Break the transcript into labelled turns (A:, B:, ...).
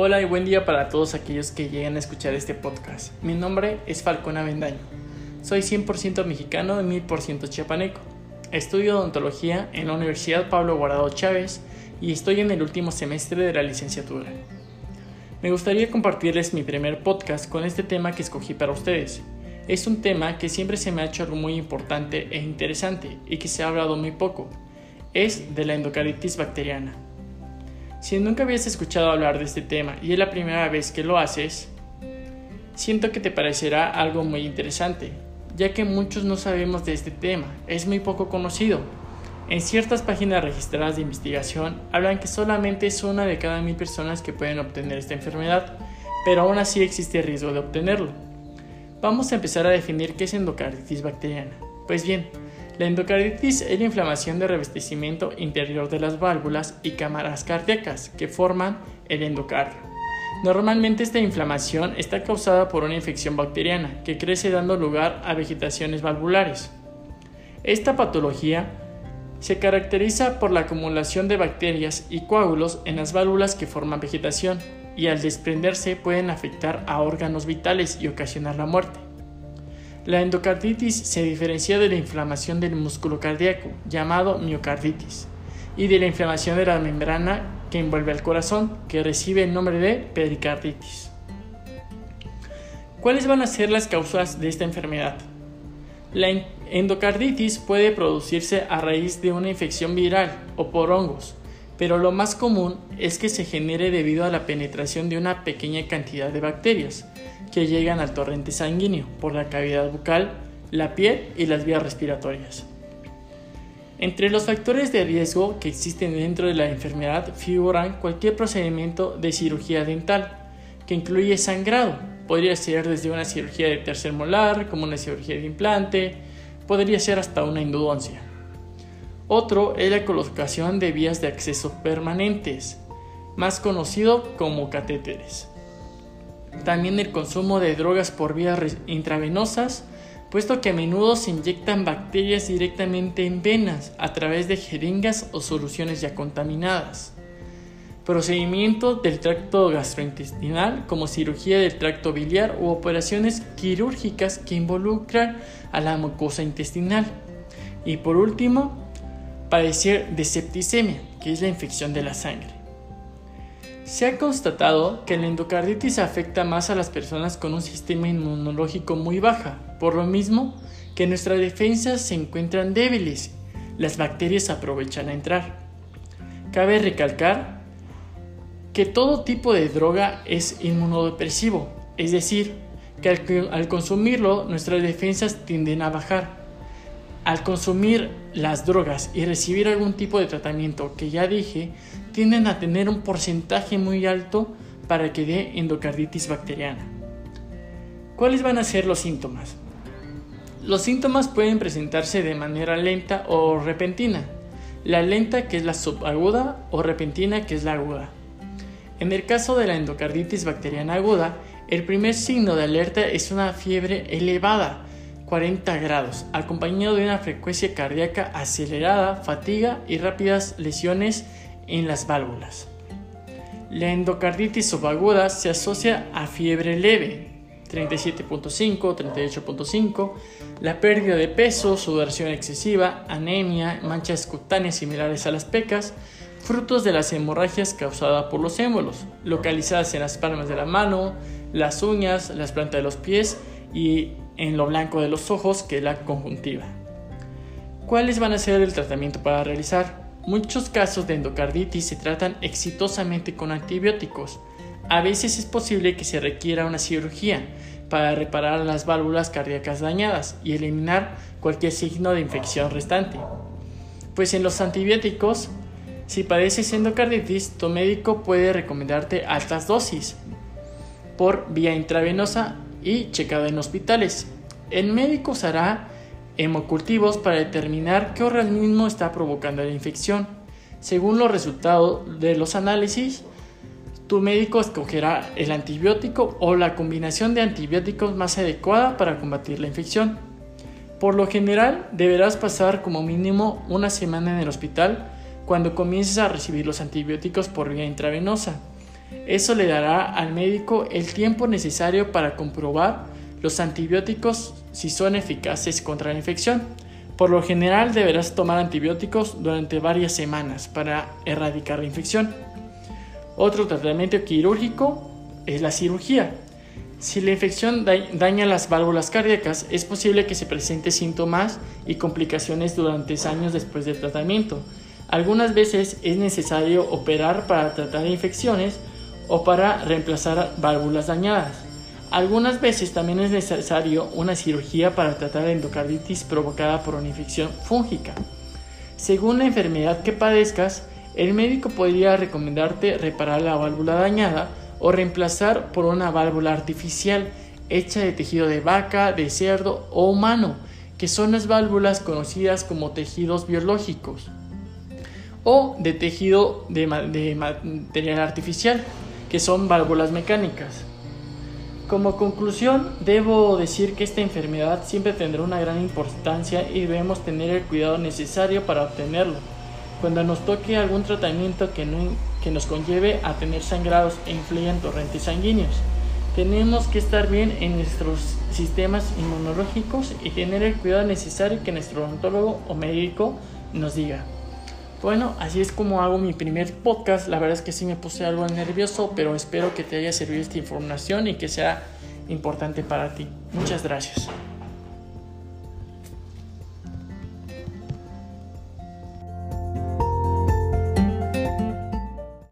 A: Hola y buen día para todos aquellos que llegan a escuchar este podcast. Mi nombre es Falcón Avendaño. Soy 100% mexicano y 1000% chiapaneco. Estudio odontología en la Universidad Pablo Guardado Chávez y estoy en el último semestre de la licenciatura. Me gustaría compartirles mi primer podcast con este tema que escogí para ustedes. Es un tema que siempre se me ha hecho algo muy importante e interesante y que se ha hablado muy poco. Es de la endocarditis bacteriana. Si nunca habías escuchado hablar de este tema y es la primera vez que lo haces, siento que te parecerá algo muy interesante, ya que muchos no sabemos de este tema, es muy poco conocido. En ciertas páginas registradas de investigación hablan que solamente es una de cada mil personas que pueden obtener esta enfermedad, pero aún así existe riesgo de obtenerlo. Vamos a empezar a definir qué es endocarditis bacteriana. Pues bien, la endocarditis es la inflamación de revestimiento interior de las válvulas y cámaras cardíacas que forman el endocardio. Normalmente esta inflamación está causada por una infección bacteriana que crece dando lugar a vegetaciones valvulares. Esta patología se caracteriza por la acumulación de bacterias y coágulos en las válvulas que forman vegetación y al desprenderse pueden afectar a órganos vitales y ocasionar la muerte. La endocarditis se diferencia de la inflamación del músculo cardíaco, llamado miocarditis, y de la inflamación de la membrana que envuelve al corazón, que recibe el nombre de pericarditis. ¿Cuáles van a ser las causas de esta enfermedad? La endocarditis puede producirse a raíz de una infección viral o por hongos, pero lo más común es que se genere debido a la penetración de una pequeña cantidad de bacterias, que llegan al torrente sanguíneo por la cavidad bucal, la piel y las vías respiratorias. Entre los factores de riesgo que existen dentro de la enfermedad figuran cualquier procedimiento de cirugía dental, que incluye sangrado. Podría ser desde una cirugía de tercer molar, como una cirugía de implante, podría ser hasta una endodoncia. Otro es la colocación de vías de acceso permanentes, más conocido como catéteres. También el consumo de drogas por vías intravenosas, puesto que a menudo se inyectan bacterias directamente en venas a través de jeringas o soluciones ya contaminadas. Procedimientos del tracto gastrointestinal como cirugía del tracto biliar u operaciones quirúrgicas que involucran a la mucosa intestinal. Y por último, padecer de septicemia, que es la infección de la sangre. Se ha constatado que la endocarditis afecta más a las personas con un sistema inmunológico muy baja, por lo mismo que nuestras defensas se encuentran débiles, las bacterias aprovechan a entrar. Cabe recalcar que todo tipo de droga es inmunodepresivo, es decir, que al, al consumirlo nuestras defensas tienden a bajar. Al consumir las drogas y recibir algún tipo de tratamiento que ya dije, tienden a tener un porcentaje muy alto para que dé endocarditis bacteriana. ¿Cuáles van a ser los síntomas? Los síntomas pueden presentarse de manera lenta o repentina. La lenta que es la subaguda o repentina que es la aguda. En el caso de la endocarditis bacteriana aguda, el primer signo de alerta es una fiebre elevada 40 grados, acompañado de una frecuencia cardíaca acelerada, fatiga y rápidas lesiones en las válvulas. La endocarditis subaguda se asocia a fiebre leve, 37.5, 38.5, la pérdida de peso, sudoración excesiva, anemia, manchas cutáneas similares a las pecas, frutos de las hemorragias causadas por los émbolos, localizadas en las palmas de la mano, las uñas, las plantas de los pies y en lo blanco de los ojos, que la conjuntiva. ¿Cuáles van a ser el tratamiento para realizar? Muchos casos de endocarditis se tratan exitosamente con antibióticos. A veces es posible que se requiera una cirugía para reparar las válvulas cardíacas dañadas y eliminar cualquier signo de infección restante. Pues en los antibióticos, si padeces endocarditis, tu médico puede recomendarte altas dosis por vía intravenosa y checado en hospitales. El médico usará hemocultivos para determinar qué organismo está provocando la infección. Según los resultados de los análisis, tu médico escogerá el antibiótico o la combinación de antibióticos más adecuada para combatir la infección. Por lo general, deberás pasar como mínimo una semana en el hospital cuando comiences a recibir los antibióticos por vía intravenosa Eso le dará al médico el tiempo necesario para comprobar los antibióticos si son eficaces contra la infección. Por lo general deberás tomar antibióticos durante varias semanas para erradicar la infección. Otro tratamiento quirúrgico es la cirugía. Si la infección daña las válvulas cardíacas, es posible que se presente síntomas y complicaciones durante años después del tratamiento. Algunas veces es necesario operar para tratar infecciones o para reemplazar válvulas dañadas. Algunas veces también es necesario una cirugía para tratar la endocarditis provocada por una infección fúngica. Según la enfermedad que padezcas, el médico podría recomendarte reparar la válvula dañada o reemplazar por una válvula artificial hecha de tejido de vaca, de cerdo o humano, que son las válvulas conocidas como tejidos biológicos, o de tejido de, material artificial, que son válvulas mecánicas. Como conclusión, debo decir que esta enfermedad siempre tendrá una gran importancia y debemos tener el cuidado necesario para obtenerlo. Cuando nos toque algún tratamiento que, nos conlleve a tener sangrados e influyan torrentes sanguíneos, tenemos que estar bien en nuestros sistemas inmunológicos y tener el cuidado necesario que nuestro odontólogo o médico nos diga. Bueno, así es como hago mi primer podcast. La verdad es que sí me puse algo nervioso, pero espero que te haya servido esta información y que sea importante para ti. Muchas gracias.